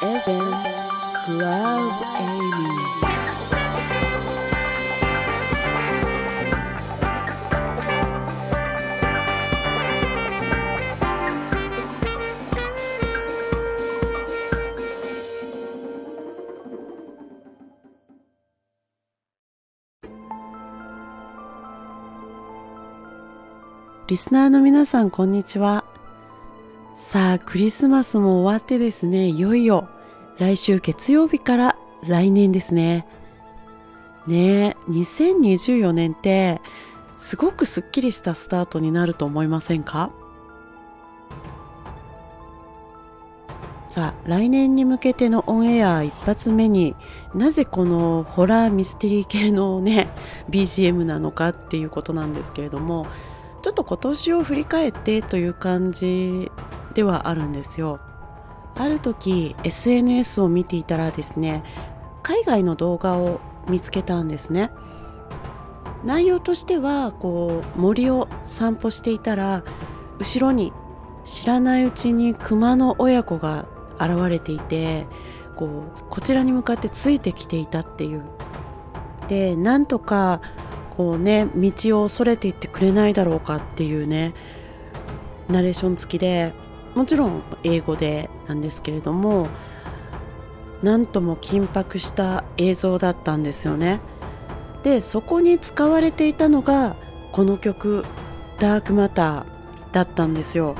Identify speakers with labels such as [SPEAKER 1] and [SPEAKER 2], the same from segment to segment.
[SPEAKER 1] FM Club Amy リスナーの皆さんこんにちは。さあクリスマスも終わってですねいよいよ来週月曜日から来年ですね。ねえ2024年ってすごくすっきりしたスタートになると思いませんか？さあ来年に向けてのオンエア一発目になぜこのホラーミステリー系のね BGM なのかっていうことなんですけれどもちょっと今年を振り返ってという感じではあるんですよ。ある時 SNS を見ていたらですね海外の動画を見つけたんですね。内容としてはこう森を散歩していたら後ろに知らないうちに熊の親子が現れていてこうこちらに向かってついてきていたっていう。でなんとかこうね道をそれていってくれないだろうかっていうねナレーション付きでもちろん英語でなんですけれどもなんとも緊迫した映像だったんですよね。でそこに使われていたのがこの曲「ダークマター」だったんですよ。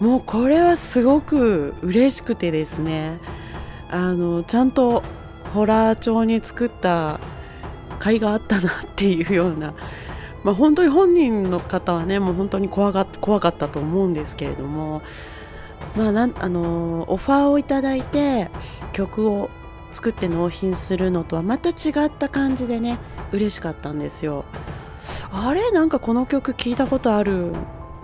[SPEAKER 1] もうこれはすごく嬉しくてですね。あのちゃんとホラー調に作った甲斐があったなっていうような、まあ、本当に本人の方はねもう本当に怖が怖かったと思うんですけれども、まあ、なあのオファーをいただいて曲を作って納品するのとはまた違った感じでね嬉しかったんですよ。あれ？なんかこの曲聞いたことある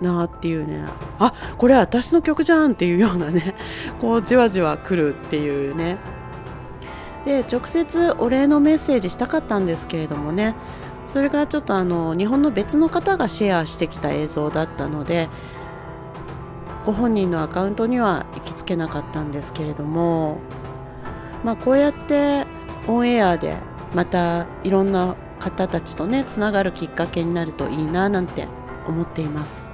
[SPEAKER 1] なっていうね。あこれ私の曲じゃんっていうようなね こうじわじわ来るっていうね。で直接お礼のメッセージしたかったんですけれどもねそれがちょっとあの日本の別の方がシェアしてきた映像だったのでご本人のアカウントには行きつけなかったんですけれどもまあこうやってオンエアでまたいろんな方たちとねつながるきっかけになるといいななんて思っています。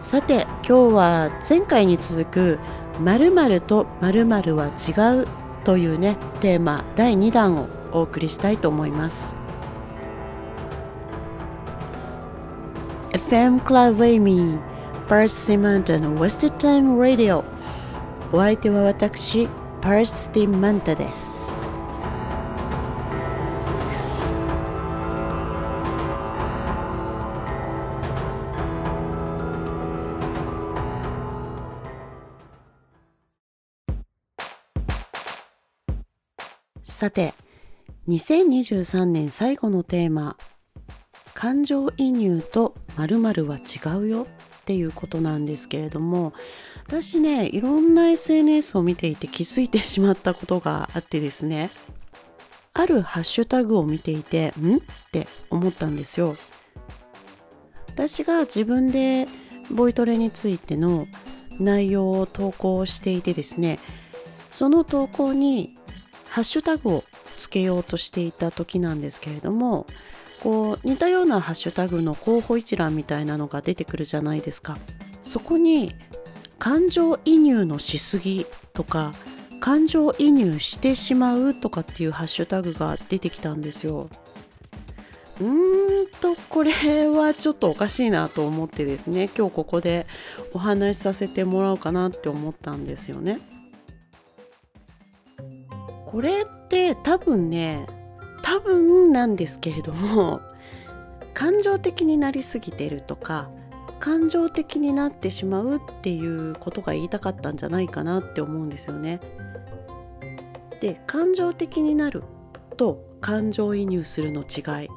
[SPEAKER 1] さて今日は前回に続く〇〇と〇〇は違うというねテーマ第2弾をお送りしたいと思います。FM Club Amy パース・ティマンタの Wasted Time Radio. お相手は私パース・ティマンタです。さて2023年最後のテーマ感情移入と〇〇は違うよっていうことなんですけれども私ねいろんな SNS を見ていて気づいてしまったことがあってですねあるハッシュタグを見ていてん？って思ったんですよ。私が自分でボイトレについての内容を投稿していてですねその投稿にハッシュタグをつけようとしていた時なんですけれどもこう似たようなハッシュタグの候補一覧みたいなのが出てくるじゃないですか。そこに感情移入のしすぎとか感情移入してしまうとかっていうハッシュタグが出てきたんですよ。うーんとこれはちょっとおかしいなと思ってですね今日ここでお話しさせてもらおうかなって思ったんですよね。これっって多分ね多分なんですけれども 感情的になりすぎてるとか感情的になってしまうっていうことが言いたかったんじゃないかなって思うんですよね。で感情的になると感情移入するの違い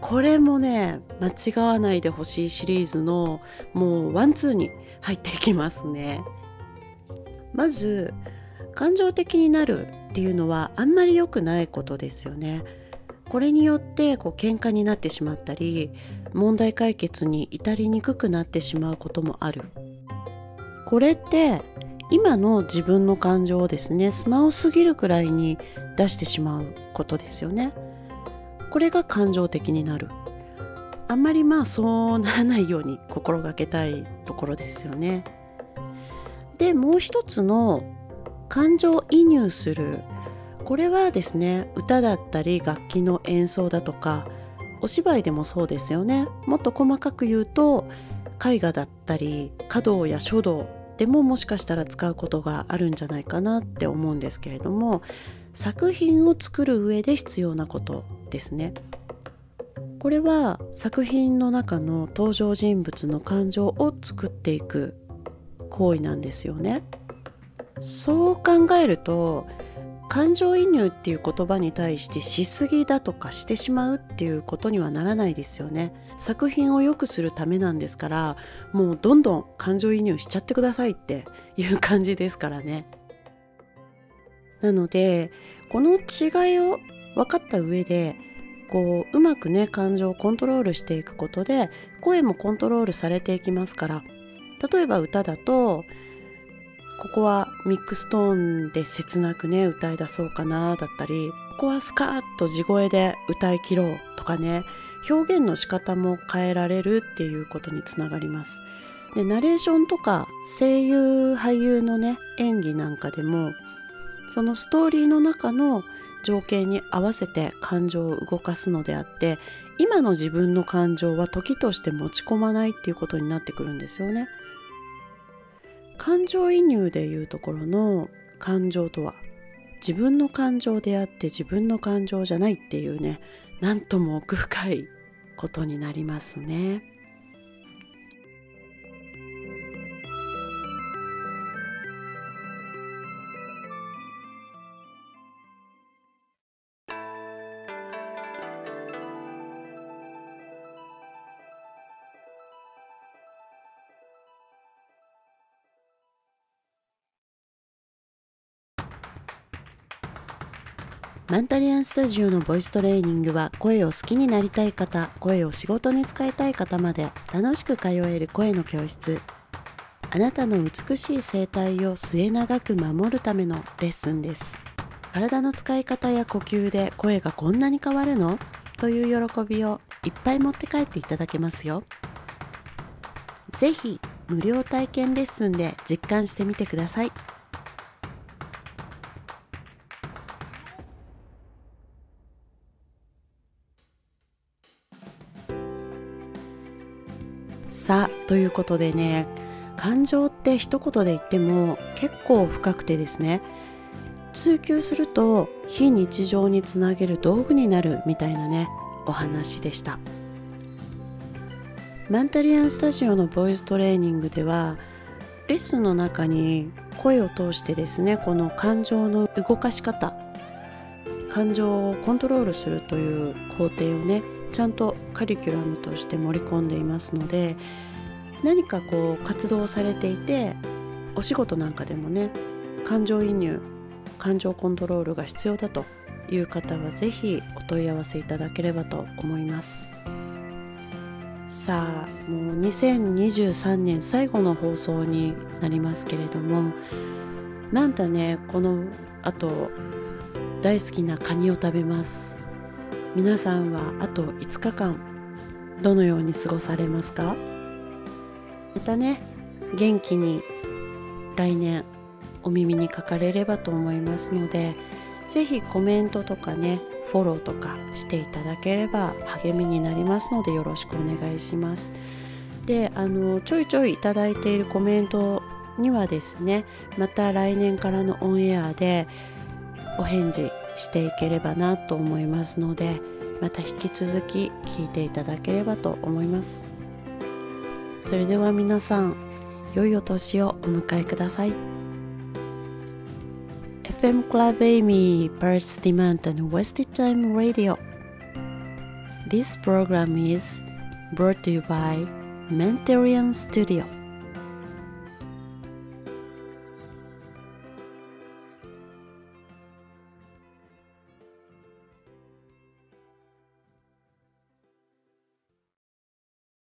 [SPEAKER 1] これもね間違わないでほしいシリーズのもうワンツーに入っていきますね。まず感情的になるっていうのはあんまり良くないことですよね。これによってこう喧嘩になってしまったり問題解決に至りにくくなってしまうこともある。これって今の自分の感情をですね素直すぎるくらいに出してしまうことですよねこれが感情的になるあんまりまあそうならないように心がけたいところですよねでもう一つの感情移入するこれはですね歌だったり楽器の演奏だとかお芝居でもそうですよねもっと細かく言うと絵画だったり華道や書道でももしかしたら使うことがあるんじゃないかなって思うんですけれども作品を作る上で必要なことですね。これは作品の中の登場人物の感情を作っていく行為なんですよね。そう考えると感情移入っていう言葉に対してしすぎだとかしてしまうっていうことにはならないですよね。作品を良くするためなんですからもうどんどん感情移入しちゃってくださいっていう感じですからね。なのでこの違いを分かった上でこううまくね感情をコントロールしていくことで声もコントロールされていきますから例えば歌だとここはミックストーンで切なくね歌い出そうかなだったりここはスカーッと地声で歌い切ろうとかね表現の仕方も変えられるっていうことにつながりますでナレーションとか声優俳優のね演技なんかでもそのストーリーの中の情景に合わせて感情を動かすのであって今の自分の感情は時として持ち込まないっていうことになってくるんですよね。感情移入でいうところの感情とは自分の感情であって自分の感情じゃないっていうねなんとも奥深いことになりますね。マンタリアンスタジオのボイストレーニングは声を好きになりたい方、声を仕事に使いたい方まで楽しく通える声の教室。あなたの美しい声帯を末永く守るためのレッスンです。体の使い方や呼吸で声がこんなに変わるの？という喜びをいっぱい持って帰っていただけますよ。ぜひ無料体験レッスンで実感してみてください。さということでね感情って一言で言っても結構深くてですね追求すると非日常につなげる道具になるみたいなねお話でした。マンタリアンスタジオのボイストレーニングではレッスンの中に声を通してですねこの感情の動かし方感情をコントロールするという工程をねちゃんとカリキュラムとして盛り込んでいますので何かこう活動されていてお仕事なんかでもね感情移入感情コントロールが必要だという方は是非お問い合わせいただければと思います。さあもう2023年最後の放送になりますけれどもなんとねこのあと大好きなカニを食べます。皆さんはあと5日間どのように過ごされますか？またね元気に来年お耳にかかれればと思いますので是非コメントとかねフォローとかしていただければ励みになりますのでよろしくお願いします。であのちょいちょいいただいているコメントにはですねまた来年からのオンエアでお返事していければなと思いますのでまた引き続き聞いていただければと思いますそれでは皆さん良いお年をお迎えください FM Club Amy Birds Demand and Wasted Time Radio This program is brought to you by Mentarian Studio